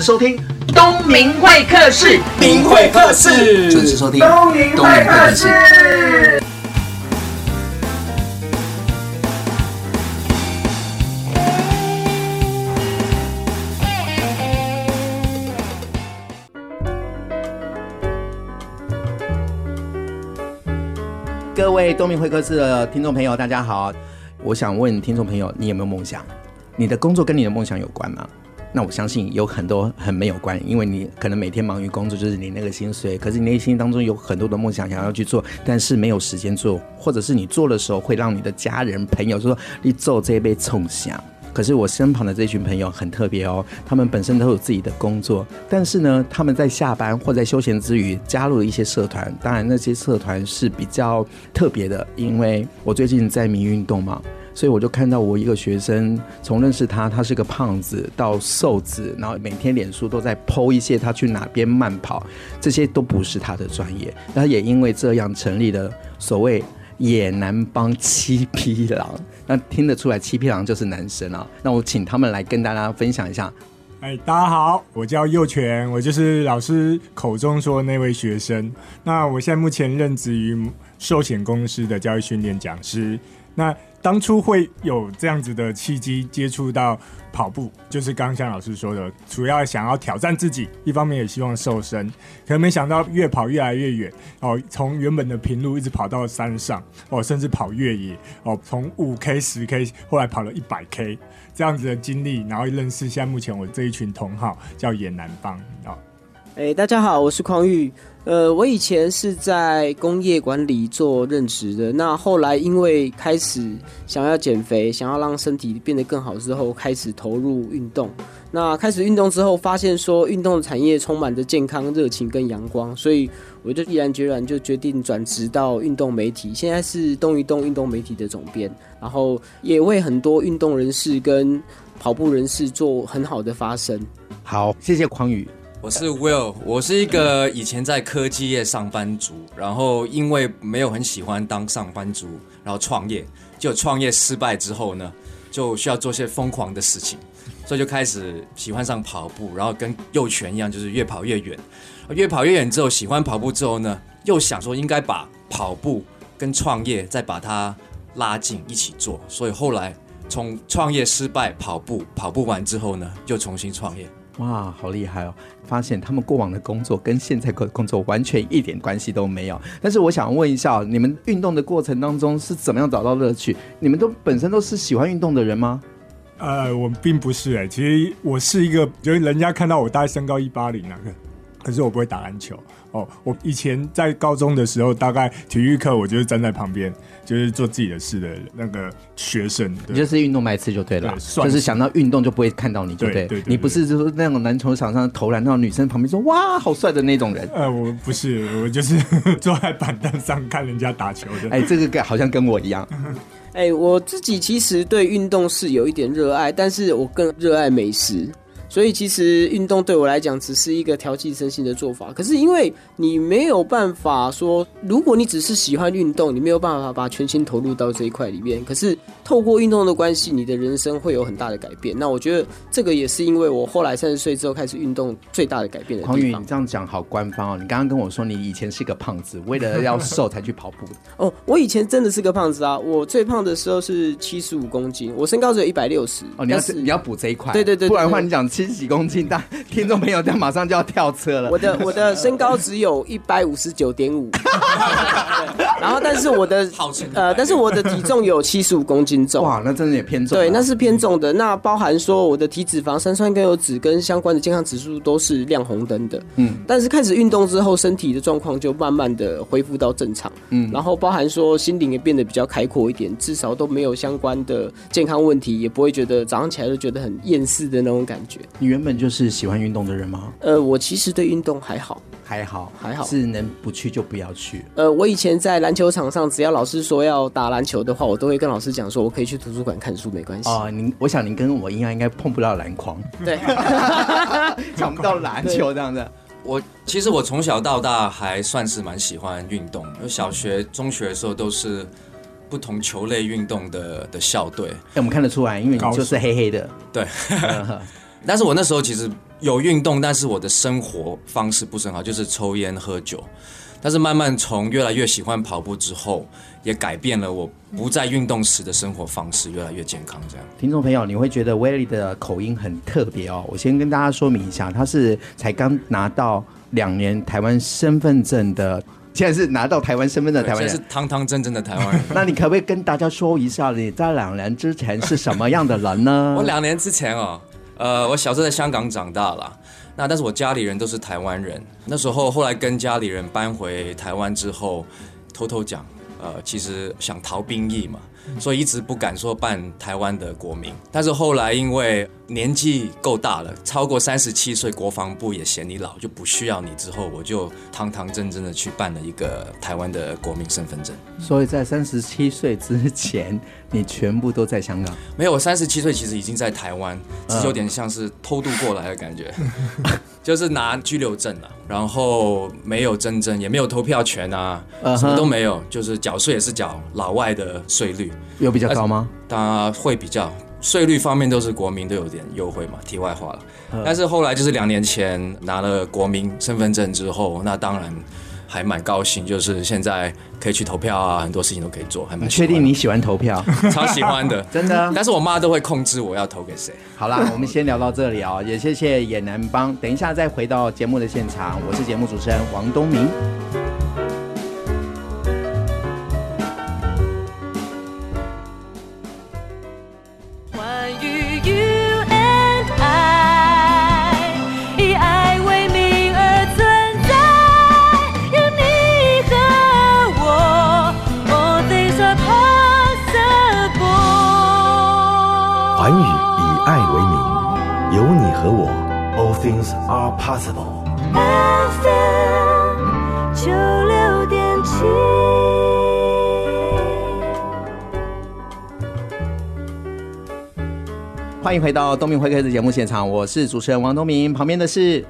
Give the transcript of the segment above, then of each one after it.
时收听东明会客室，明会客室，准时收听东明会客室。各位东明会客室的听众朋友，大家好。我想问听众朋友，你有没有梦想？你的工作跟你的梦想有关吗？那我相信有很多很没有关，因为你可能每天忙于工作，就是你那个薪水。可是你内心当中有很多的梦想想要去做，但是没有时间做，或者是你做的时候会让你的家人朋友说你做这一杯冲响。可是我身旁的这群朋友很特别哦，他们本身都有自己的工作，但是呢，他们在下班或在休闲之余加入了一些社团。当然，那些社团是比较特别的，因为我最近在迷运动嘛，所以我就看到我一个学生，从认识他，他是个胖子到瘦子，然后每天脸书都在 po 一些他去哪边慢跑，这些都不是他的专业。他也因为这样成立了所谓。野男帮七匹狼，那听得出来七匹狼就是男生啊。那我请他们来跟大家分享一下。哎，大家好，我叫佑全，我就是老师口中说的那位学生。那我现在目前任职于寿险公司的教育训练讲师。那当初会有这样子的契机接触到跑步，就是刚刚像老师说的，主要想要挑战自己，一方面也希望瘦身。可能没想到越跑越来越远哦，从原本的平路一直跑到山上哦，甚至跑越野哦，从五 K、十 K，后来跑了一百 K 这样子的经历，然后认识现在目前我这一群同好叫野南帮哦。哎、大家好，我是匡玉。呃，我以前是在工业管理做任职的。那后来因为开始想要减肥，想要让身体变得更好之后，开始投入运动。那开始运动之后，发现说运动产业充满着健康、热情跟阳光，所以我就毅然决然就决定转职到运动媒体。现在是动一动运动媒体的总编，然后也为很多运动人士跟跑步人士做很好的发声。好，谢谢匡宇。我是 Will，我是一个以前在科技业上班族，然后因为没有很喜欢当上班族，然后创业，就创业失败之后呢，就需要做些疯狂的事情，所以就开始喜欢上跑步，然后跟幼犬一样，就是越跑越远，越跑越远之后，喜欢跑步之后呢，又想说应该把跑步跟创业再把它拉近一起做，所以后来从创业失败，跑步跑步完之后呢，又重新创业。哇，好厉害哦！发现他们过往的工作跟现在的工作完全一点关系都没有。但是我想问一下，你们运动的过程当中是怎么样找到乐趣？你们都本身都是喜欢运动的人吗？呃，我并不是哎、其实我是一个，就是人家看到我大概身高一八零啊。可是我不会打篮球哦。我以前在高中的时候，大概体育课我就是站在旁边，就是做自己的事的那个学生。你就是运动白痴就对了，对，就是想到运动就不会看到你，对不对？对，对，对，对，对，你不是就是那种篮球场上投篮，那种女生旁边说哇好帅的那种人。呃，我不是，我就是坐在板凳上看人家打球的。哎，这个好像跟我一样。哎，我自己其实对运动是有一点热爱，但是我更热爱美食。所以其实运动对我来讲只是一个调剂身心的做法。可是因为你没有办法说，如果你只是喜欢运动，你没有办法把全心投入到这一块里面。可是透过运动的关系，你的人生会有很大的改变。那我觉得这个也是因为我后来三十岁之后开始运动最大的改变的地方。匡宇，你这样讲好官方哦！你刚刚跟我说你以前是个胖子，为了要瘦才去跑步。哦，我以前真的是个胖子啊！我最胖的时候是七十五公斤，我身高只有一百六十。哦，你要是你要补这一块，对对对，对，不然的话你讲。七十几公斤，但听众朋友，这样马上就要跳车了。我的我的身高只有一百五十九点五，然后但是我的呃，但是我的体重有七十五公斤重。哇，那真的也偏重。对，那是偏重的。那包含说我的体脂肪、三酸甘油酯跟相关的健康指数都是亮红灯的。嗯，但是开始运动之后，身体的状况就慢慢的恢复到正常。嗯，然后包含说心灵也变得比较开阔一点，至少都没有相关的健康问题，也不会觉得早上起来就觉得很厌世的那种感觉。你原本就是喜欢运动的人吗？呃，我其实对运动还好，还好，还好，是能不去就不要去。呃，我以前在篮球场上，只要老师说要打篮球的话，我都会跟老师讲说，我可以去图书馆看书，没关系。哦，您，我想您跟我一样，应该碰不到篮筐，对，抢不到篮球这样子。我其实我从小到大还算是蛮喜欢运动，因为小学、中学的时候都是不同球类运动的的校队。哎，我们看得出来，因为你就是黑黑的，对。但是我那时候其实有运动，但是我的生活方式不是很好，就是抽烟喝酒。但是慢慢从越来越喜欢跑步之后，也改变了我不在运动时的生活方式，越来越健康。这样，听众朋友，你会觉得威利的口音很特别哦。我先跟大家说明一下，他是才刚拿到两年台湾身份证的，现在是拿到台湾身份证的台湾人，现在是堂堂正正的台湾人。那你可不可以跟大家说一下，你在两年之前是什么样的人呢？我两年之前哦，呃，我小时候在香港长大了。那但是我家里人都是台湾人，那时候后来跟家里人搬回台湾之后，偷偷讲，呃，其实想逃兵役嘛。所以一直不敢说办台湾的国民，但是后来因为年纪够大了，超过三十七岁，国防部也嫌你老，就不需要你。之后我就堂堂正正的去办了一个台湾的国民身份证。所以在三十七岁之前，你全部都在香港？没有，我三十七岁其实已经在台湾，只是有点像是偷渡过来的感觉，就是拿居留证了，然后没有真正，也没有投票权啊，什么都没有，就是缴税也是缴老外的税率。有比较高吗？当然会比较税率方面都是国民都有点优惠嘛。题外话了，但是后来就是两年前拿了国民身份证之后，那当然还蛮高兴，就是现在可以去投票啊，很多事情都可以做，还蛮确定你喜欢投票，超喜欢的，真的。但是我妈都会控制我要投给谁。好啦，我们先聊到这里哦，也谢谢野男帮，等一下再回到节目的现场，我是节目主持人王东明。Possible. FM 九六点七。欢迎回到东明会客室的节目现场，我是主持人王东明，旁边的是。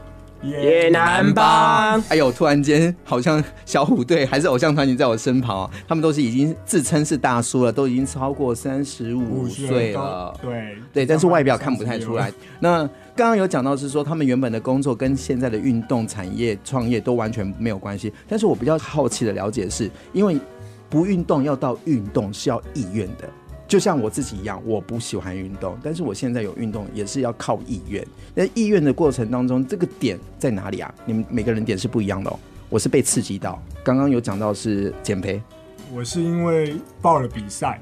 野男帮，哎呦！突然间好像小虎队还是偶像团体在我身旁啊，他们都是已经自称是大叔了，都已经超过三十五岁了。对对，但是外表看不太出来。那刚刚有讲到是说，他们原本的工作跟现在的运动产业创业都完全没有关系。但是我比较好奇的了解是，因为不运动要到运动是要意愿的。就像我自己一样，我不喜欢运动，但是我现在有运动也是要靠意愿。那意愿的过程当中，这个点在哪里啊？你们每个人点是不一样的哦。我是被刺激到，刚刚有讲到是减肥，我是因为报了比赛，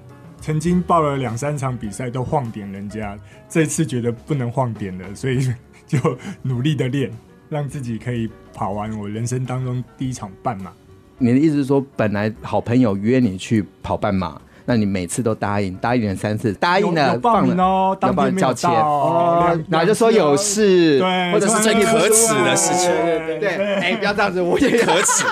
曾经报了两三场比赛都晃点人家，这次觉得不能晃点了，所以就努力的练，让自己可以跑完我人生当中第一场半马。你的意思是说，本来好朋友约你去跑半马？那你每次都答应，答应了三次，答应了放了哦，要帮你交钱哦，然后就说有事，对，或者是最可耻的事情，对对对，哎，不要这样子，我也可耻，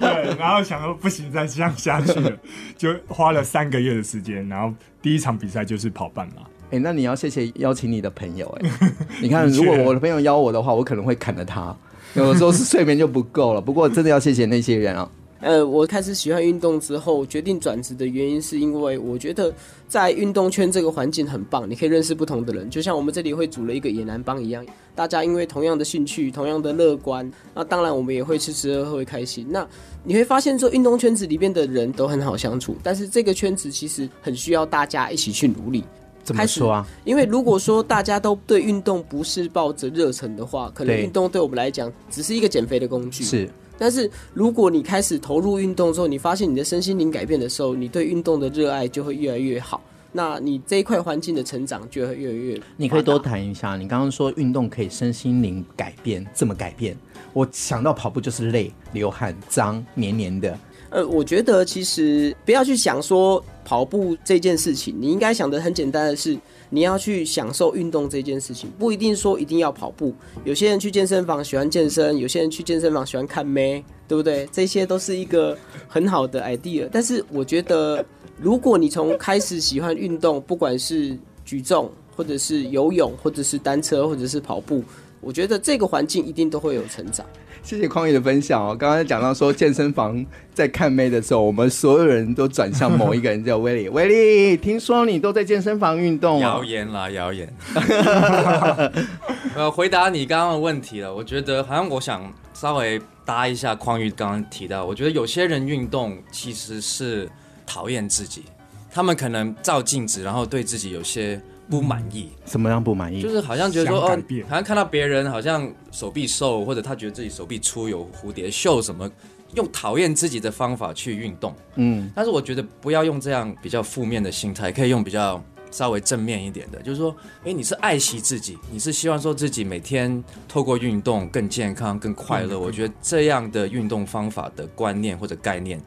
对，然后想说不行，再这样下去了，就花了三个月的时间，然后第一场比赛就是跑半马，哎，那你要谢谢邀请你的朋友，哎，你看，如果我的朋友邀我的话，我可能会砍了他，有的时候是睡眠就不够了，不过真的要谢谢那些人啊。呃，我开始喜欢运动之后，决定转职的原因是因为我觉得在运动圈这个环境很棒，你可以认识不同的人，就像我们这里会组了一个野男帮一样，大家因为同样的兴趣、同样的乐观，那当然我们也会吃吃喝喝会开心。那你会发现说，运动圈子里面的人都很好相处，但是这个圈子其实很需要大家一起去努力。怎么说啊？因为如果说大家都对运动不是抱着热忱的话，可能运动对我们来讲只是一个减肥的工具。是。但是如果你开始投入运动之后，你发现你的身心灵改变的时候，你对运动的热爱就会越来越好。那你这一块环境的成长就会越来越。你可以多谈一下，你刚刚说运动可以身心灵改变，怎么改变？我想到跑步就是累、流汗、脏、黏黏的。呃，我觉得其实不要去想说跑步这件事情，你应该想的很简单的是。你要去享受运动这件事情，不一定说一定要跑步。有些人去健身房喜欢健身，有些人去健身房喜欢看妹，对不对？这些都是一个很好的 idea。但是我觉得，如果你从开始喜欢运动，不管是举重，或者是游泳，或者是单车，或者是跑步，我觉得这个环境一定都会有成长。谢谢匡宇的分享哦。刚刚讲到说健身房在看妹的时候，我们所有人都转向某一个人叫威利。威利，听说你都在健身房运动啊？谣言啦，谣言。呃，回答你刚刚的问题了。我觉得好像我想稍微搭一下匡宇刚刚提到，我觉得有些人运动其实是讨厌自己，他们可能照镜子，然后对自己有些。不满意？什么样不满意？就是好像觉得说，哦，好像看到别人好像手臂瘦，或者他觉得自己手臂粗有蝴蝶袖什么，用讨厌自己的方法去运动。嗯，但是我觉得不要用这样比较负面的心态，可以用比较稍微正面一点的，就是说，哎，你是爱惜自己，你是希望说自己每天透过运动更健康、更快乐。我觉得这样的运动方法的观念或者概念，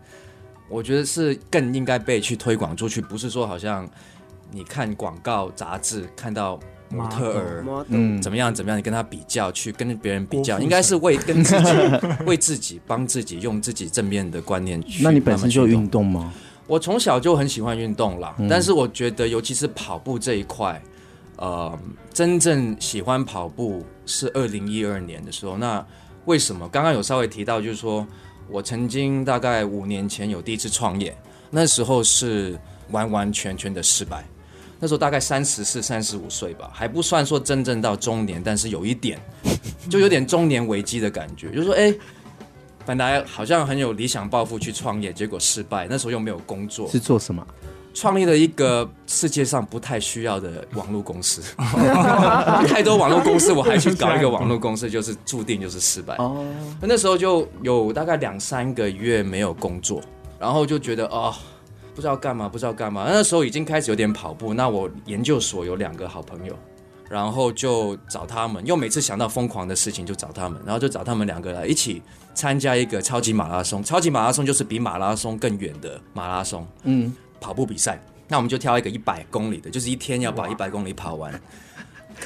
我觉得是更应该被去推广出去，不是说好像。你看广告杂志，看到模特儿，嗯，怎么样怎么样？你跟他比较，去跟别人比较，应该是为跟自己、为自己、帮自己，用自己正面的观念去。那你本身就运动吗？我从小就很喜欢运动啦，嗯、但是我觉得，尤其是跑步这一块，呃，真正喜欢跑步是二零一二年的时候。那为什么？刚刚有稍微提到，就是说我曾经大概五年前有第一次创业，那时候是完完全全的失败。那时候大概三十四、三十五岁吧，还不算说真正到中年，但是有一点，就有点中年危机的感觉。就是说，哎，本来好像很有理想抱负去创业，结果失败。那时候又没有工作，是做什么？创立了一个世界上不太需要的网络公司。太多网络公司，我还去搞一个网络公司，就是注定就是失败。哦，那时候就有大概两三个月没有工作，然后就觉得哦。不知道干嘛，不知道干嘛。那时候已经开始有点跑步。那我研究所有两个好朋友，然后就找他们。又每次想到疯狂的事情，就找他们，然后就找他们两个来一起参加一个超级马拉松。超级马拉松就是比马拉松更远的马拉松，嗯，跑步比赛。那我们就挑一个一百公里的，就是一天要把一百公里跑完。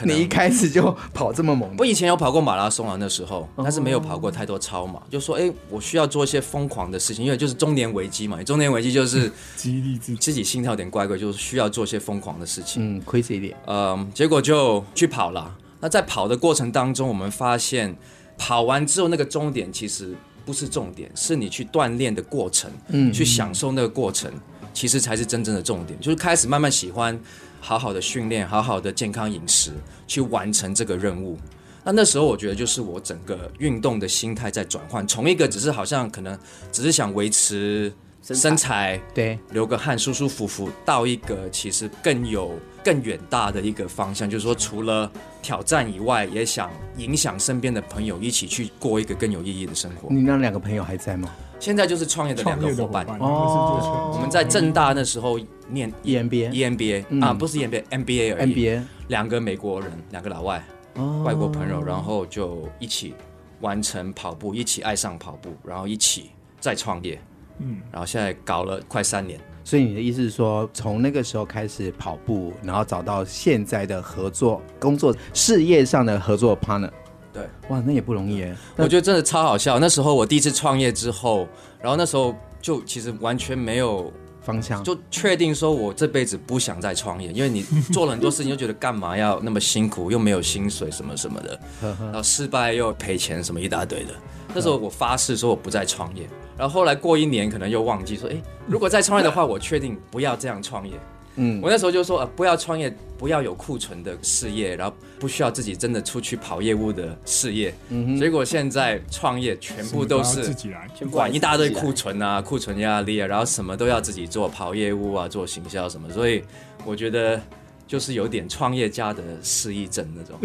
你一开始就跑这么猛？我以前有跑过马拉松啊，那时候，但是没有跑过太多超马。就说，哎，我需要做一些疯狂的事情，因为就是中年危机嘛。中年危机就是 激励自己，自己心跳有点怪怪，就是需要做一些疯狂的事情。嗯，crazy 一点。嗯，结果就去跑了。那在跑的过程当中，我们发现，跑完之后那个终点其实不是重点，是你去锻炼的过程，嗯，去享受那个过程，其实才是真正的重点。就是开始慢慢喜欢。好好的训练，好好的健康饮食，去完成这个任务。那那时候我觉得，就是我整个运动的心态在转换，从一个只是好像可能只是想维持身材，对，流个汗舒舒服服，到一个其实更有更远大的一个方向，就是说除了挑战以外，也想影响身边的朋友，一起去过一个更有意义的生活。你那两个朋友还在吗？现在就是创业的两个伙伴哦。我们在正大那时候念 EMBA，EMBA、嗯、啊，不是 EMBA，MBA 而已。MBA 两个美国人，两个老外，哦、外国朋友，然后就一起完成跑步，一起爱上跑步，然后一起再创业。嗯，然后现在搞了快三年。所以你的意思是说，从那个时候开始跑步，然后找到现在的合作工作事业上的合作 partner。对，哇，那也不容易耶。我觉得真的超好笑。那时候我第一次创业之后，然后那时候就其实完全没有方向，就确定说我这辈子不想再创业，因为你做了很多事情，就觉得干嘛要那么辛苦，又没有薪水什么什么的，然后失败又赔钱什么一大堆的。那时候我发誓说我不再创业，然后后来过一年可能又忘记说，哎，如果再创业的话，我确定不要这样创业。嗯，我那时候就说，呃，不要创业，不要有库存的事业，然后不需要自己真的出去跑业务的事业。嗯哼，结果现在创业全部都是自己来，管一大堆库存啊，库存压力啊，然后什么都要自己做，跑业务啊，做行销什么，所以我觉得就是有点创业家的失忆症那种。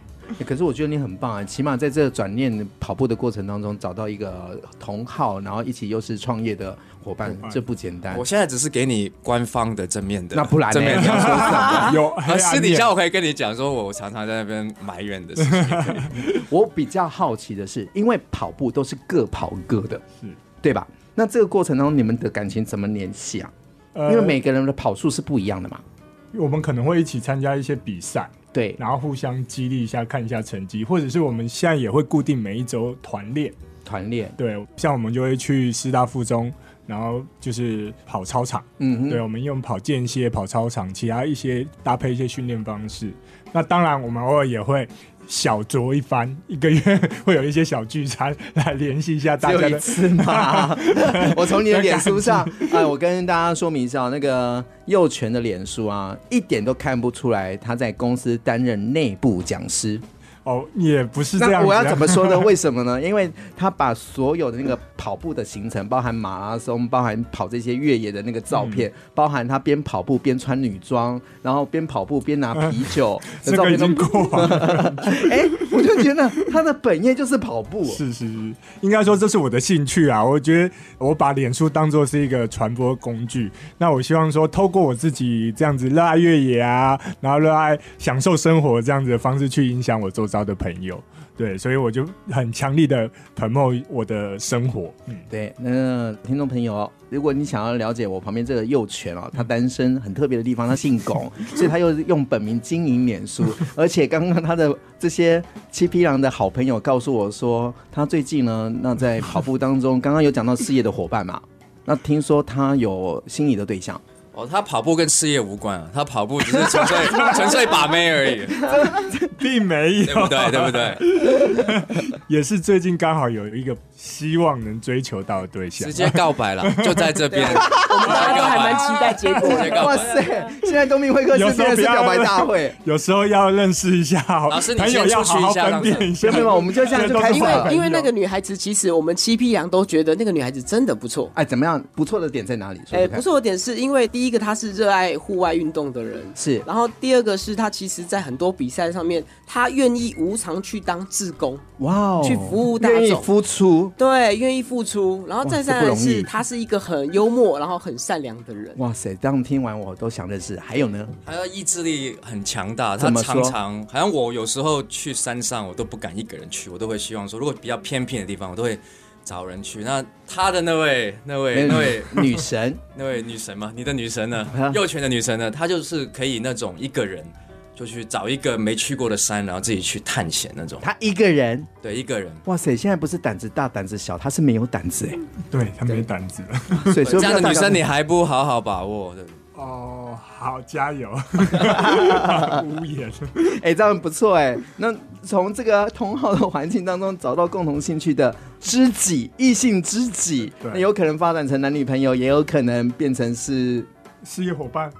可是我觉得你很棒啊，起码在这个转念跑步的过程当中，找到一个同好，然后一起又是创业的伙伴，这不简单。我现在只是给你官方的正面的，那不然正面你要说什么？有私底下我可以跟你讲，说我常常在那边埋怨的事情。我比较好奇的是，因为跑步都是各跑各的，是，对吧？那这个过程当中，你们的感情怎么联系啊？因为每个人的跑速是不一样的嘛。我们可能会一起参加一些比赛。对，然后互相激励一下，看一下成绩，或者是我们现在也会固定每一周团练。团练，对，像我们就会去师大附中，然后就是跑操场。嗯，对，我们用跑间歇、跑操场，其他一些搭配一些训练方式。那当然，我们偶尔也会。小酌一番，一个月会有一些小聚餐来联系一下大家的。一次吗？我从你的脸书上，哎，我跟大家说明一下，那个幼权的脸书啊，一点都看不出来他在公司担任内部讲师。哦，也不是这样。我要怎么说呢？为什么呢？因为他把所有的那个跑步的行程，包含马拉松，包含跑这些越野的那个照片，嗯、包含他边跑步边穿女装，然后边跑步边拿啤酒 的照片都过了。哎、欸，我就觉得他的本业就是跑步。是是是，应该说这是我的兴趣啊。我觉得我把脸书当做是一个传播工具。那我希望说，透过我自己这样子热爱越野啊，然后热爱享受生活这样子的方式去影响我周遭的朋友，对，所以我就很强力的 promo 我的生活。嗯，对，那听众朋友，如果你想要了解我旁边这个幼犬哦，他单身很特别的地方，他姓龚，所以他又用本名经营脸书，而且刚刚他的这些七匹狼的好朋友告诉我说，他最近呢，那在跑步当中，刚刚有讲到事业的伙伴嘛，那听说他有心仪的对象。哦，他跑步跟事业无关啊，他跑步只是纯粹 纯粹把妹而已，并没有，对不对？对不对？也是最近刚好有一个希望能追求到的对象，直接告白了，就在这边，我们大家都还蛮期待结果。哇塞，现在东明会客室真的是表白大会，有时候要认识一下，老师你先出去一下，分辨一下，没有，我们就这样就开始。因为因为那个女孩子，其实我们七匹羊都觉得那个女孩子真的不错。哎，怎么样？不错的点在哪里？哎，不错的点是因为第。第一个，他是热爱户外运动的人，是。然后第二个是他其实，在很多比赛上面，他愿意无偿去当志工，哇哦，去服务大众，愿意付出，对，愿意付出。然后再三来是，他是一个很幽默，然后很善良的人。哇塞，这样听完我都想认识。还有呢？还有意志力很强大，他常常好像我有时候去山上，我都不敢一个人去，我都会希望说，如果比较偏僻的地方，我都会。找人去，那他的那位、那位、那位女神，那位女神嘛，你的女神呢？幼犬的女神呢？她就是可以那种一个人就去找一个没去过的山，然后自己去探险那种。她一个人，对，一个人。哇塞，现在不是胆子大胆子小，她是没有胆子哎，对，她没胆子。所以说这样的女生你还不好好把握？对。哦，好，加油！无言。哎、欸，这样不错哎。那从这个同好的环境当中找到共同兴趣的知己，异性知己，那有可能发展成男女朋友，也有可能变成是事业伙伴。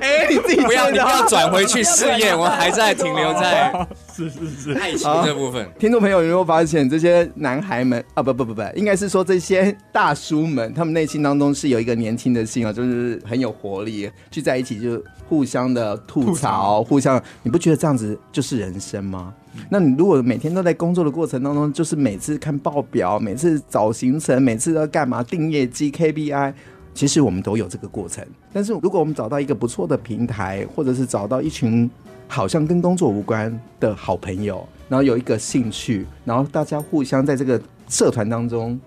哎，你自己不要，你不要转回去事业，我还在停留在是是是爱情这部分。听众朋友有没有发现，这些男孩们啊，不不不不，应该是说这些大叔们，他们内心当中是有一个年轻的心啊，就是很有活力，聚在一起就互相的吐槽，吐槽互相，你不觉得这样子就是人生吗？嗯、那你如果每天都在工作的过程当中，就是每次看报表，每次找行程，每次都要干嘛定业绩 KPI。其实我们都有这个过程，但是如果我们找到一个不错的平台，或者是找到一群好像跟工作无关的好朋友，然后有一个兴趣，然后大家互相在这个社团当中，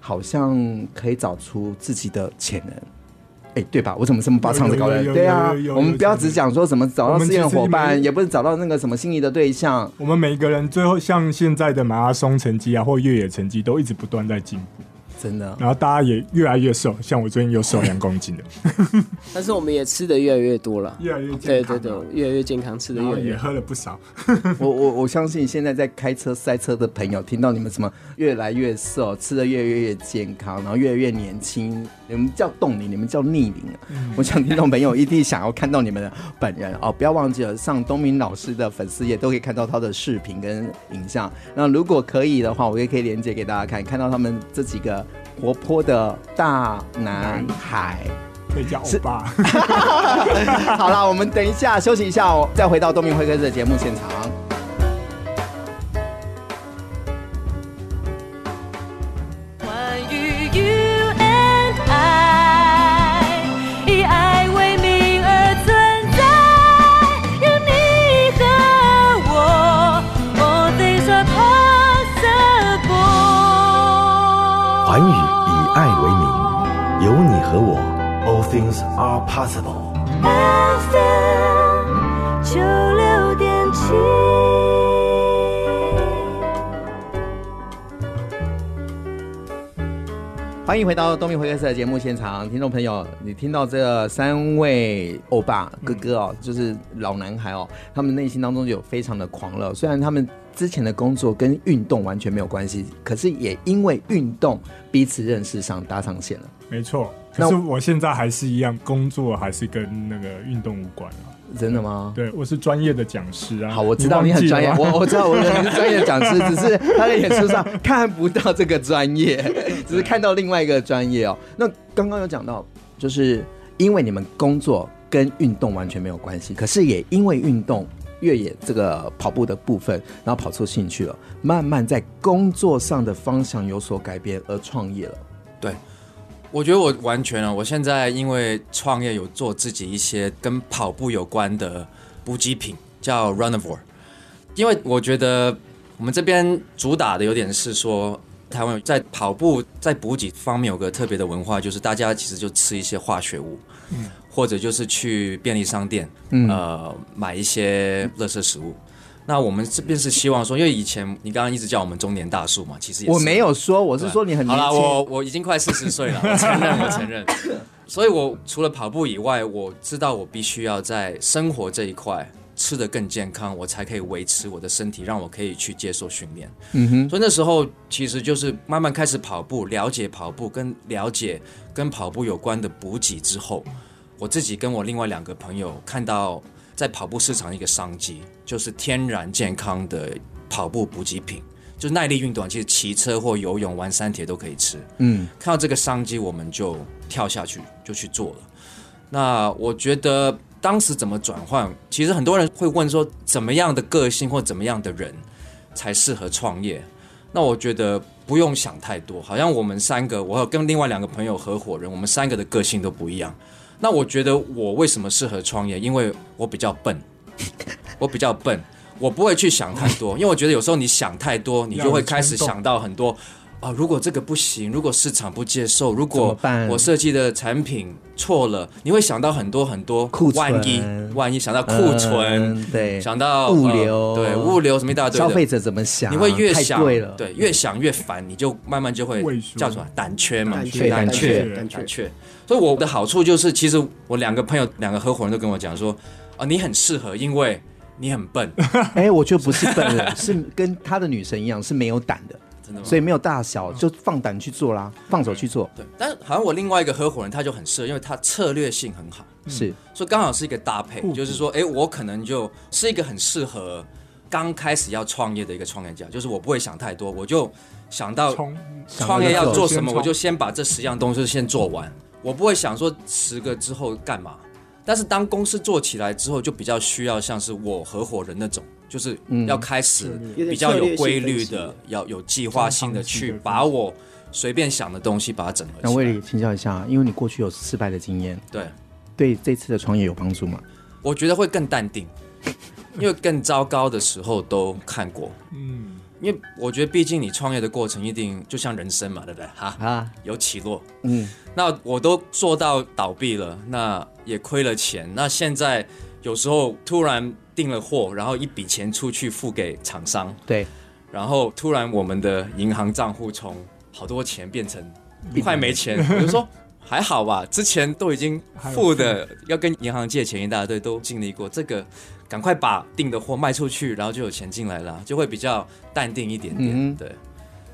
好像可以找出自己的潜能，哎，对吧？我怎么这么把场子搞的？对啊，我们不要只讲说什么找到事业伙伴，也不是找到那个什么心仪的对象。我们每一个人最后像现在的马拉松成绩啊，或越野成绩，都一直不断在进步。真的，然后大家也越来越瘦，像我最近又瘦两公斤了。但是我们也吃的越来越多了，越来越健康，对对对，越来越健康，吃的越来越也喝了不少。我我我相信现在在开车塞车的朋友，听到你们什么 越来越瘦，吃的越来越健康，然后越来越年轻，你们叫冻龄，你们叫逆龄。嗯、我想听众朋友一定想要看到你们的本人哦，不要忘记了上东明老师的粉丝页都可以看到他的视频跟影像。那如果可以的话，我也可以连接给大家看，看到他们这几个。活泼的大男孩，可以叫欧巴。好了，我们等一下休息一下哦，再回到东明会客室的节目现场。Things are possible。FM 九六点七。欢迎回到东明回客室的节目现场，听众朋友，你听到这三位欧巴哥哥哦，就是老男孩哦，他们内心当中有非常的狂热。虽然他们之前的工作跟运动完全没有关系，可是也因为运动彼此认识上搭上线了。没错，可是我现在还是一样，工作还是跟那个运动无关啊。真的吗？对，我是专业的讲师啊。好，我知道你很专业，我我知道我是专业的讲师，只是他的演出上看不到这个专业，只是看到另外一个专业哦。那刚刚有讲到，就是因为你们工作跟运动完全没有关系，可是也因为运动越野这个跑步的部分，然后跑出兴趣了，慢慢在工作上的方向有所改变而创业了。对。我觉得我完全了。我现在因为创业，有做自己一些跟跑步有关的补给品，叫 Runivore。因为我觉得我们这边主打的有点是说，台湾在跑步在补给方面有个特别的文化，就是大家其实就吃一些化学物，嗯，或者就是去便利商店，嗯，呃，买一些垃圾食物。那我们这边是希望说，因为以前你刚刚一直叫我们中年大叔嘛，其实我没有说，我是说你很年。好了，我我已经快四十岁了，我承认，我承认。所以，我除了跑步以外，我知道我必须要在生活这一块吃得更健康，我才可以维持我的身体，让我可以去接受训练。嗯哼。所以那时候其实就是慢慢开始跑步，了解跑步，跟了解跟跑步有关的补给之后，我自己跟我另外两个朋友看到。在跑步市场一个商机，就是天然健康的跑步补给品，就耐力运动，其实骑车或游泳、玩山铁都可以吃。嗯，看到这个商机，我们就跳下去，就去做了。那我觉得当时怎么转换？其实很多人会问说，怎么样的个性或怎么样的人才适合创业？那我觉得不用想太多，好像我们三个，我有跟另外两个朋友合伙人，我们三个的个性都不一样。那我觉得我为什么适合创业？因为我比较笨，我比较笨，我不会去想太多。因为我觉得有时候你想太多，你就会开始想到很多啊。如果这个不行，如果市场不接受，如果我设计的产品错了，你会想到很多很多万一，万一想到库存，对，想到物流，对，物流什么一大堆，消费者怎么想？你会越想，对，越想越烦，你就慢慢就会叫什么胆怯嘛，胆怯，胆怯，胆怯。所以我的好处就是，其实我两个朋友、两个合伙人都跟我讲说，啊，你很适合，因为你很笨。哎，我觉得不是笨了，是跟他的女神一样，是没有胆的，真的吗？所以没有大小，就放胆去做啦，放手去做。对，但是好像我另外一个合伙人他就很适合，因为他策略性很好，是，所以刚好是一个搭配，就是说，哎，我可能就是一个很适合刚开始要创业的一个创业家，就是我不会想太多，我就想到创业要做什么，我就先把这十样东西先做完。我不会想说十个之后干嘛，但是当公司做起来之后，就比较需要像是我合伙人那种，就是要开始比较有规律的，要有计划性的去把我随便想的东西把它整合起来。那威利请教一下，因为你过去有失败的经验，对，对这次的创业有帮助吗？我觉得会更淡定，因为更糟糕的时候都看过。嗯。因为我觉得，毕竟你创业的过程一定就像人生嘛，对不对？哈啊，有起落。嗯，那我都做到倒闭了，那也亏了钱。那现在有时候突然订了货，然后一笔钱出去付给厂商，对，然后突然我们的银行账户从好多钱变成快没钱，我就说还好吧，之前都已经付的，要跟银行借钱一大堆，都经历过这个。赶快把订的货卖出去，然后就有钱进来了，就会比较淡定一点点。嗯、对，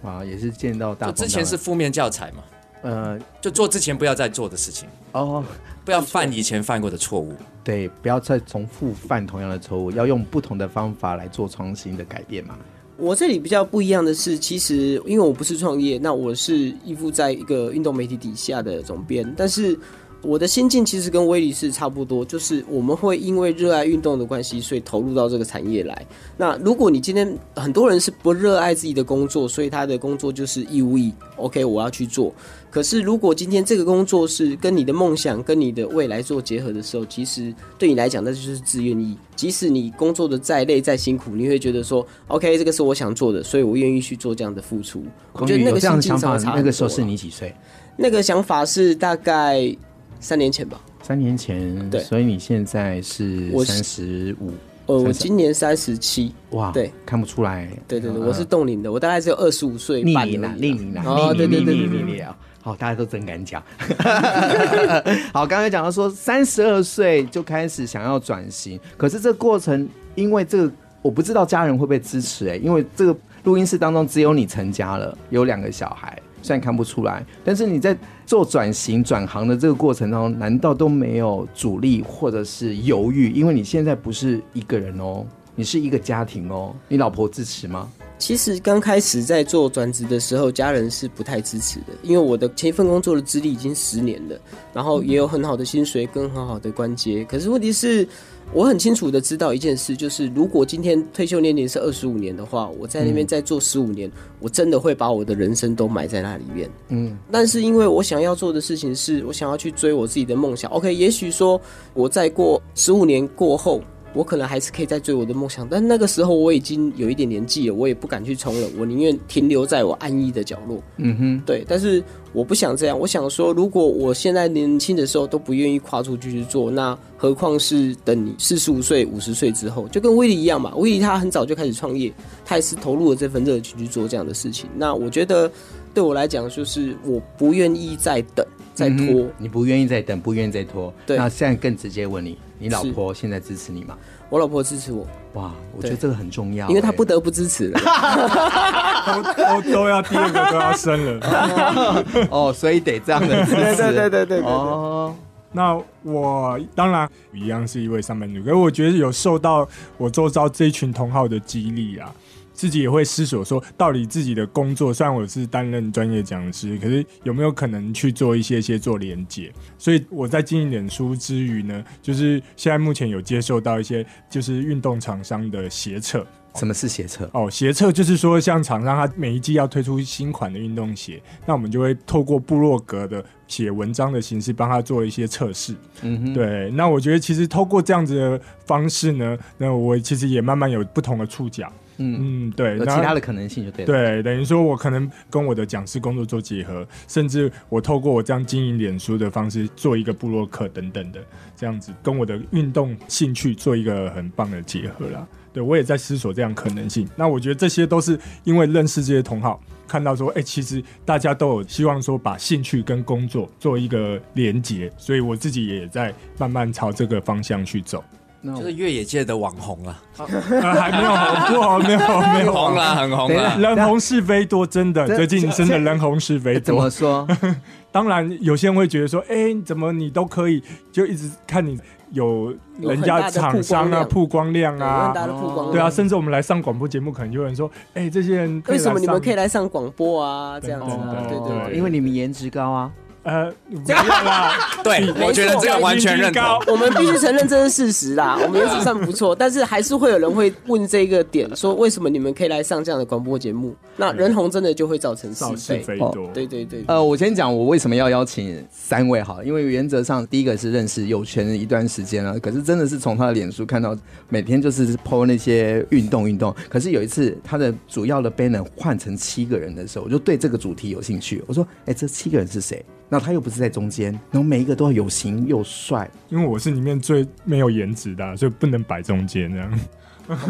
啊，也是见到大。就之前是负面教材嘛，呃，就做之前不要再做的事情哦，不要犯以前犯过的错误。对，不要再重复犯同样的错误，要用不同的方法来做创新的改变嘛。我这里比较不一样的是，其实因为我不是创业，那我是依附在一个运动媒体底下的总编，但是。我的心境其实跟威利是差不多，就是我们会因为热爱运动的关系，所以投入到这个产业来。那如果你今天很多人是不热爱自己的工作，所以他的工作就是义务役，OK，我要去做。可是如果今天这个工作是跟你的梦想、跟你的未来做结合的时候，其实对你来讲那就是自愿意。即使你工作的再累、再辛苦，你会觉得说，OK，这个是我想做的，所以我愿意去做这样的付出。我觉得那个心境上差。那个时候是你几岁？那个想法是大概。三年前吧，三年前，对，所以你现在是三十五，呃，我今年三十七，哇，对，看不出来，对对对，我是冻龄的，我大概只有二十五岁，逆龄了，逆龄了，哦，对对对对对对，好，大家都真敢讲。好，刚才讲到说三十二岁就开始想要转型，可是这个过程，因为这个我不知道家人会不会支持哎、欸，因为这个录音室当中只有你成家了，有两个小孩，虽然看不出来，但是你在做转型转行的这个过程当中，难道都没有阻力或者是犹豫？因为你现在不是一个人哦，你是一个家庭哦，你老婆支持吗？其实刚开始在做转职的时候，家人是不太支持的，因为我的前一份工作的资历已经十年了，然后也有很好的薪水跟很好的关节。可是问题是，我很清楚的知道一件事，就是如果今天退休年龄是二十五年的话，我在那边再做十五年，我真的会把我的人生都埋在那里面。嗯，但是因为我想要做的事情是我想要去追我自己的梦想。OK，也许说我再过十五年过后。我可能还是可以再追我的梦想，但那个时候我已经有一点年纪了，我也不敢去冲了，我宁愿停留在我安逸的角落。嗯哼，对。但是我不想这样，我想说，如果我现在年轻的时候都不愿意跨出去去做，那何况是等你四十五岁、五十岁之后，就跟威利一样嘛。威利他很早就开始创业，他也是投入了这份热情去做这样的事情。那我觉得对我来讲，就是我不愿意再等、再拖。嗯、你不愿意再等，不愿意再拖。对。那现在更直接问你。你老婆现在支持你吗？我老婆支持我。哇，我觉得这个很重要，因为她不得不支持 都都要第二个都要生了。哦，所以得这样的支持。对对对对对。哦，那我当然一样是一位上班族，可是我觉得有受到我周遭这一群同好的激励啊。自己也会思索说，到底自己的工作，虽然我是担任专业讲师，可是有没有可能去做一些些做连接？所以我在经营脸书之余呢，就是现在目前有接受到一些就是运动厂商的协测。什么是鞋测？哦，鞋测就是说，像厂商他每一季要推出新款的运动鞋，那我们就会透过部落格的写文章的形式，帮他做一些测试。嗯哼，对。那我觉得其实透过这样子的方式呢，那我其实也慢慢有不同的触角。嗯嗯，对，有其他的可能性就对了。对，等于说我可能跟我的讲师工作做结合，甚至我透过我这样经营脸书的方式做一个部落客等等的，这样子跟我的运动兴趣做一个很棒的结合啦。对，我也在思索这样可能性。那我觉得这些都是因为认识这些同好，看到说，哎、欸，其实大家都有希望说把兴趣跟工作做一个连结，所以我自己也在慢慢朝这个方向去走。就是越野界的网红了，啊，还没有红过，没有没有红了，很红了，人红是非多，真的，最近真的人红是非多。怎么说？当然，有些人会觉得说，哎，怎么你都可以，就一直看你有人家厂商啊，曝光量啊，对啊，甚至我们来上广播节目，可能就有人说，哎，这些人为什么你们可以来上广播啊？这样子，对对对，因为你们颜值高啊。呃，这样啦，对，我觉得这个完全认同。我们必须承认这是事实啦，我们颜值算不错，但是还是会有人会问这个点，说为什么你们可以来上这样的广播节目？那人红真的就会造成是非多。对对对。呃，我先讲我为什么要邀请三位好，因为原则上第一个是认识有权一段时间了，可是真的是从他的脸书看到每天就是 po 那些运动运动，可是有一次他的主要的 banner 换成七个人的时候，我就对这个主题有兴趣，我说，哎，这七个人是谁？那他又不是在中间，然后每一个都要有型又帅，因为我是里面最没有颜值的，所以不能摆中间这样。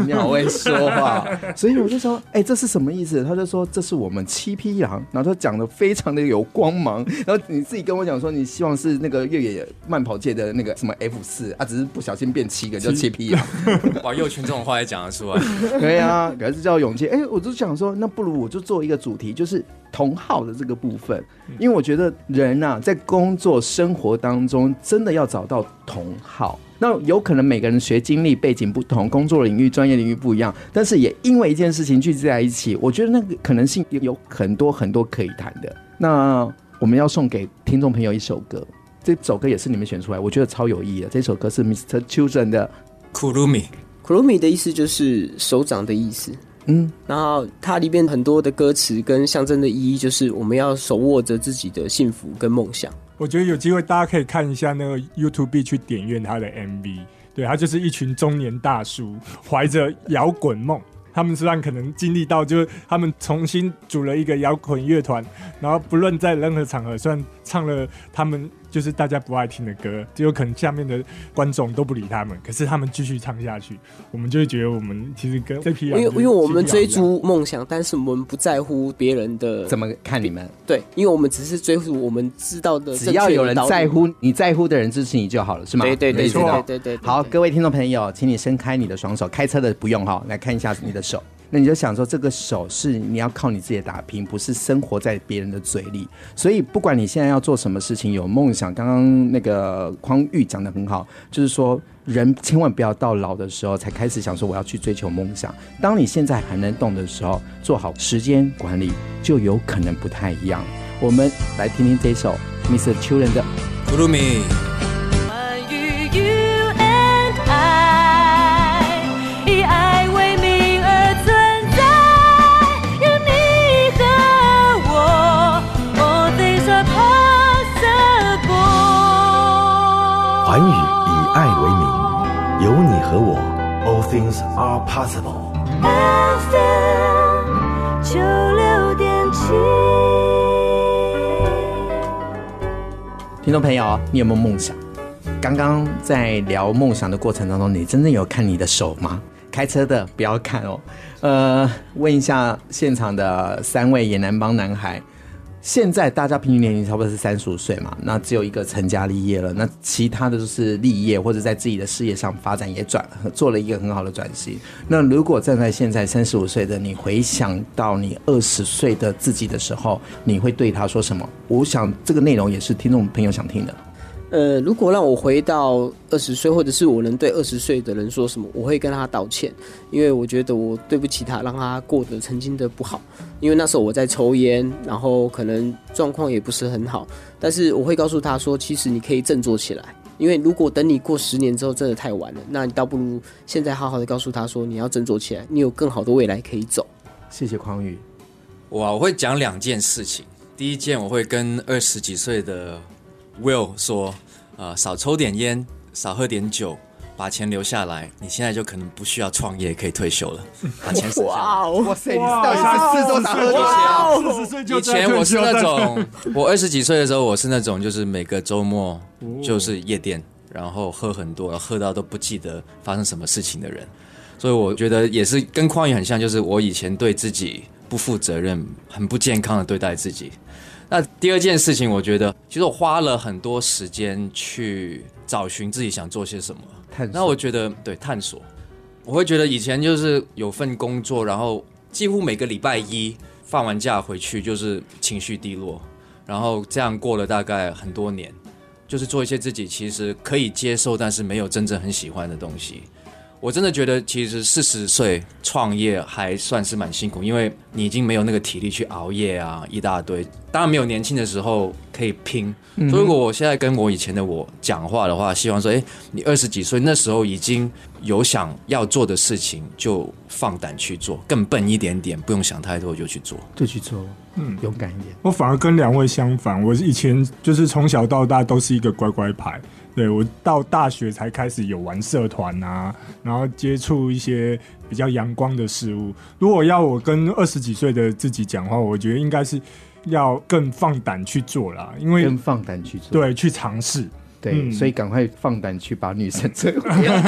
你好会说话，所以我就说，哎、欸，这是什么意思？他就说这是我们七匹狼，然后他讲的非常的有光芒。然后你自己跟我讲说，你希望是那个越野慢跑界的那个什么 F 四啊，只是不小心变七个，叫七匹狼。哇，又群这种话也讲得出来？对啊，可是叫勇气。哎、欸，我就想说，那不如我就做一个主题，就是同号的这个部分，因为我觉得人啊，在工作生活当中，真的要找到同好。那有可能每个人学经历背景不同，工作领域、专业领域不一样，但是也因为一件事情聚集在一起，我觉得那个可能性有很多很多可以谈的。那我们要送给听众朋友一首歌，这首歌也是你们选出来，我觉得超有意义的。这首歌是 Mr. Children 的 Kurumi，Kurumi 的意思就是手掌的意思。嗯，然后它里面很多的歌词跟象征的意义，就是我们要手握着自己的幸福跟梦想。我觉得有机会大家可以看一下那个 YouTube 去点阅他的 MV，对，他就是一群中年大叔怀着摇滚梦，他们虽然可能经历到，就是他们重新组了一个摇滚乐团，然后不论在任何场合，虽然唱了他们就是大家不爱听的歌，就有可能下面的观众都不理他们，可是他们继续唱下去，我们就会觉得我们其实跟这批人，因为因为我们追逐梦想，但是我们不在乎别人的怎么看你们。对，因为我们只是追逐我们知道的，只要有人在乎你在乎的人支持你就好了，是吗？对对对对对对，对。好，各位听众朋友，请你伸开你的双手，开车的不用哈，来看一下你的手。那你就想说，这个手是你要靠你自己打拼，不是生活在别人的嘴里。所以，不管你现在要做什么事情，有梦想。刚刚那个匡玉讲得很好，就是说，人千万不要到老的时候才开始想说我要去追求梦想。当你现在还能动的时候，做好时间管理，就有可能不太一样。我们来听听这首 Mr. Children 的《Follow are possible。FM，听众朋友，你有没有梦想？刚刚在聊梦想的过程当中，你真的有看你的手吗？开车的不要看哦。呃，问一下现场的三位野男帮男孩。现在大家平均年龄差不多是三十五岁嘛，那只有一个成家立业了，那其他的就是立业或者在自己的事业上发展，也转做了一个很好的转型。那如果站在现在三十五岁的你，回想到你二十岁的自己的时候，你会对他说什么？我想这个内容也是听众朋友想听的。呃，如果让我回到二十岁，或者是我能对二十岁的人说什么，我会跟他道歉，因为我觉得我对不起他，让他过得曾经的不好。因为那时候我在抽烟，然后可能状况也不是很好，但是我会告诉他说，其实你可以振作起来。因为如果等你过十年之后，真的太晚了，那你倒不如现在好好的告诉他说，你要振作起来，你有更好的未来可以走。谢谢匡宇。哇，我会讲两件事情。第一件，我会跟二十几岁的。Will 说：“呃，少抽点烟，少喝点酒，把钱留下来。你现在就可能不需要创业，可以退休了。把钱省下来。哇哇塞！你到底是四周打喝酒？四十岁就以前我是那种，我二十几岁的时候，我是那种，就是每个周末就是夜店，然后喝很多，喝到都不记得发生什么事情的人。所以我觉得也是跟匡宇很像，就是我以前对自己不负责任，很不健康的对待自己。”那第二件事情，我觉得其实我花了很多时间去找寻自己想做些什么。探索。那我觉得对探索，我会觉得以前就是有份工作，然后几乎每个礼拜一放完假回去就是情绪低落，然后这样过了大概很多年，就是做一些自己其实可以接受，但是没有真正很喜欢的东西。我真的觉得，其实四十岁创业还算是蛮辛苦，因为你已经没有那个体力去熬夜啊，一大堆。当然没有年轻的时候可以拼。所以如果我现在跟我以前的我讲话的话，希望说，哎，你二十几岁那时候已经有想要做的事情，就放胆去做，更笨一点点，不用想太多就去做，就去做，嗯，勇敢一点。我反而跟两位相反，我以前就是从小到大都是一个乖乖牌。对，我到大学才开始有玩社团啊，然后接触一些比较阳光的事物。如果要我跟二十几岁的自己讲话，我觉得应该是要更放胆去做啦，因为更放胆去做，对，去尝试。对，嗯、所以赶快放胆去把女生追回来。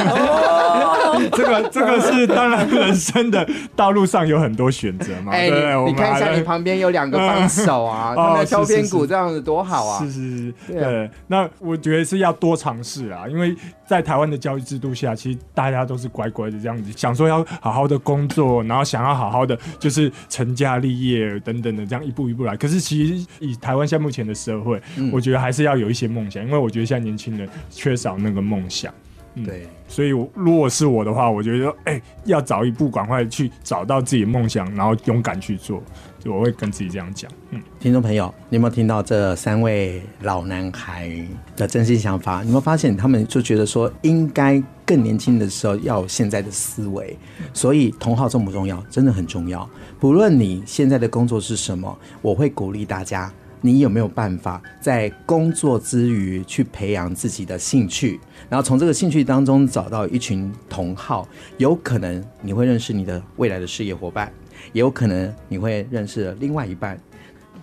这个这个是当然，人生的道路上有很多选择嘛。哎、你看一下，你旁边有两个帮手啊，他们敲边鼓这样子多好啊！是是是，对。那我觉得是要多尝试啊，因为在台湾的教育制度下，其实大家都是乖乖的这样子，想说要好好的工作，然后想要好好的就是成家立业等等的，这样一步一步来。可是其实以台湾现在目前的社会，我觉得还是要有一些梦想，因为我觉得现在年轻人缺少那个梦想。嗯、对，所以如果是我的话，我觉得哎、欸，要早一步赶快去找到自己的梦想，然后勇敢去做，就我会跟自己这样讲。嗯，听众朋友，你有没有听到这三位老男孩的真心想法？你有没有发现他们就觉得说，应该更年轻的时候要有现在的思维？所以同号重不重要？真的很重要。不论你现在的工作是什么，我会鼓励大家。你有没有办法在工作之余去培养自己的兴趣，然后从这个兴趣当中找到一群同好？有可能你会认识你的未来的事业伙伴，也有可能你会认识另外一半。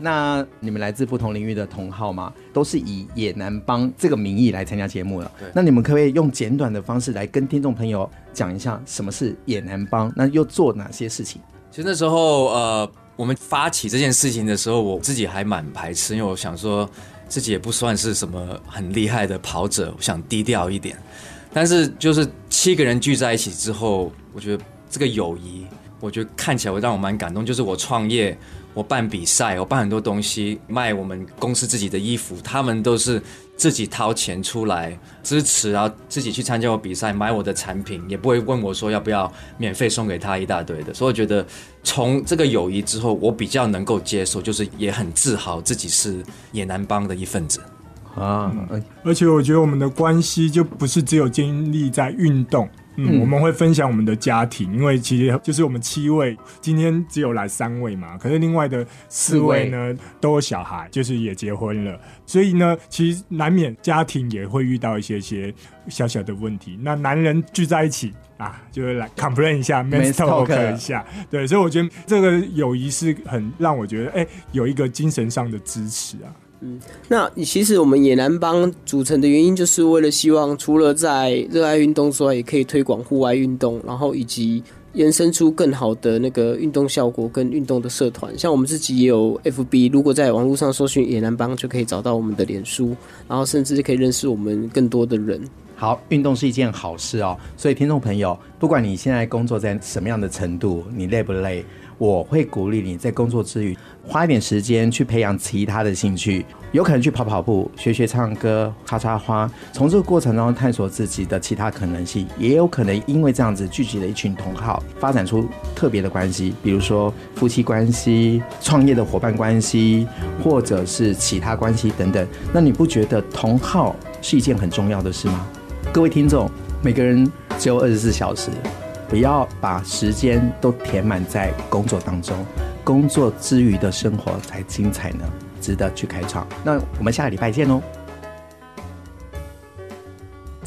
那你们来自不同领域的同好吗，都是以野男帮这个名义来参加节目了。那你们可不可以用简短的方式来跟听众朋友讲一下什么是野男帮？那又做哪些事情？其实那时候，呃，我们发起这件事情的时候，我自己还蛮排斥，因为我想说自己也不算是什么很厉害的跑者，我想低调一点。但是就是七个人聚在一起之后，我觉得这个友谊，我觉得看起来会让我蛮感动。就是我创业，我办比赛，我办很多东西，卖我们公司自己的衣服，他们都是自己掏钱出来支持，然后自己去参加我比赛，买我的产品，也不会问我说要不要免费送给他一大堆的。所以我觉得从这个友谊之后，我比较能够接受，就是也很自豪自己是野南帮的一份子。啊，而且我觉得我们的关系就不是只有建立在运动，嗯，嗯，我们会分享我们的家庭，因为其实就是我们七位，今天只有来三位嘛，可是另外的四位呢位都有小孩，就是也结婚了，所以呢，其实难免家庭也会遇到一些些小小的问题。那男人聚在一起啊，就是来 complain 一下，men's talk 一下，对，所以我觉得这个友谊是很让我觉得，哎、欸，有一个精神上的支持啊。嗯，那其实我们野男帮组成的原因，就是为了希望除了在热爱运动之外，也可以推广户外运动，然后以及延伸出更好的那个运动效果跟运动的社团。像我们自己也有 FB，如果在网络上搜寻野男帮，就可以找到我们的脸书，然后甚至可以认识我们更多的人。好，运动是一件好事哦，所以听众朋友，不管你现在工作在什么样的程度，你累不累？我会鼓励你在工作之余花一点时间去培养其他的兴趣，有可能去跑跑步、学学唱歌、插插花，从这个过程中探索自己的其他可能性，也有可能因为这样子聚集了一群同好，发展出特别的关系，比如说夫妻关系、创业的伙伴关系，或者是其他关系等等。那你不觉得同好是一件很重要的事吗？各位听众，每个人只有二十四小时。不要把时间都填满在工作当中，工作之余的生活才精彩呢，值得去开创。那我们下个礼拜见喽。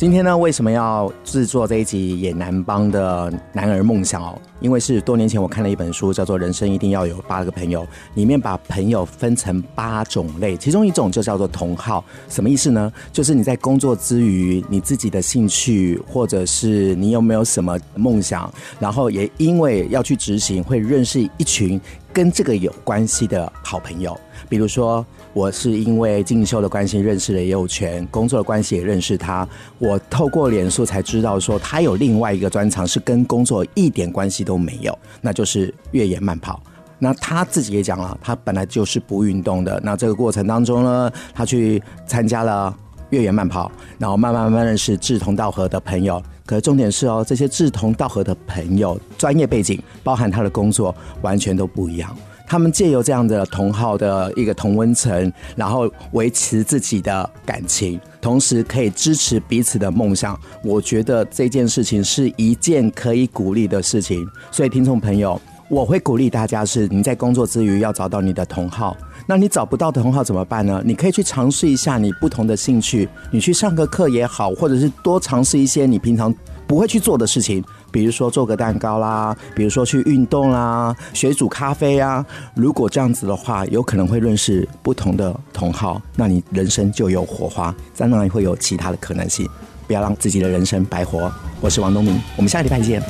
今天呢，为什么要制作这一集《野男帮的男儿梦想》哦？因为是多年前我看了一本书，叫做《人生一定要有八个朋友》，里面把朋友分成八种类，其中一种就叫做同好。什么意思呢？就是你在工作之余，你自己的兴趣，或者是你有没有什么梦想，然后也因为要去执行，会认识一群跟这个有关系的好朋友，比如说。我是因为进修的关系认识了也有权，工作的关系也认识他。我透过脸书才知道说他有另外一个专长是跟工作一点关系都没有，那就是越野慢跑。那他自己也讲了，他本来就是不运动的。那这个过程当中呢，他去参加了越野慢跑，然后慢慢慢慢认识志同道合的朋友。可是重点是哦，这些志同道合的朋友，专业背景包含他的工作，完全都不一样。他们借由这样的同好的一个同温层，然后维持自己的感情，同时可以支持彼此的梦想。我觉得这件事情是一件可以鼓励的事情。所以，听众朋友，我会鼓励大家是：你在工作之余要找到你的同好。那你找不到同好怎么办呢？你可以去尝试一下你不同的兴趣，你去上个课也好，或者是多尝试一些你平常不会去做的事情。比如说做个蛋糕啦，比如说去运动啦，学煮咖啡啊。如果这样子的话，有可能会认识不同的同好，那你人生就有火花，在那里会有其他的可能性。不要让自己的人生白活。我是王东明，我们下礼拜见。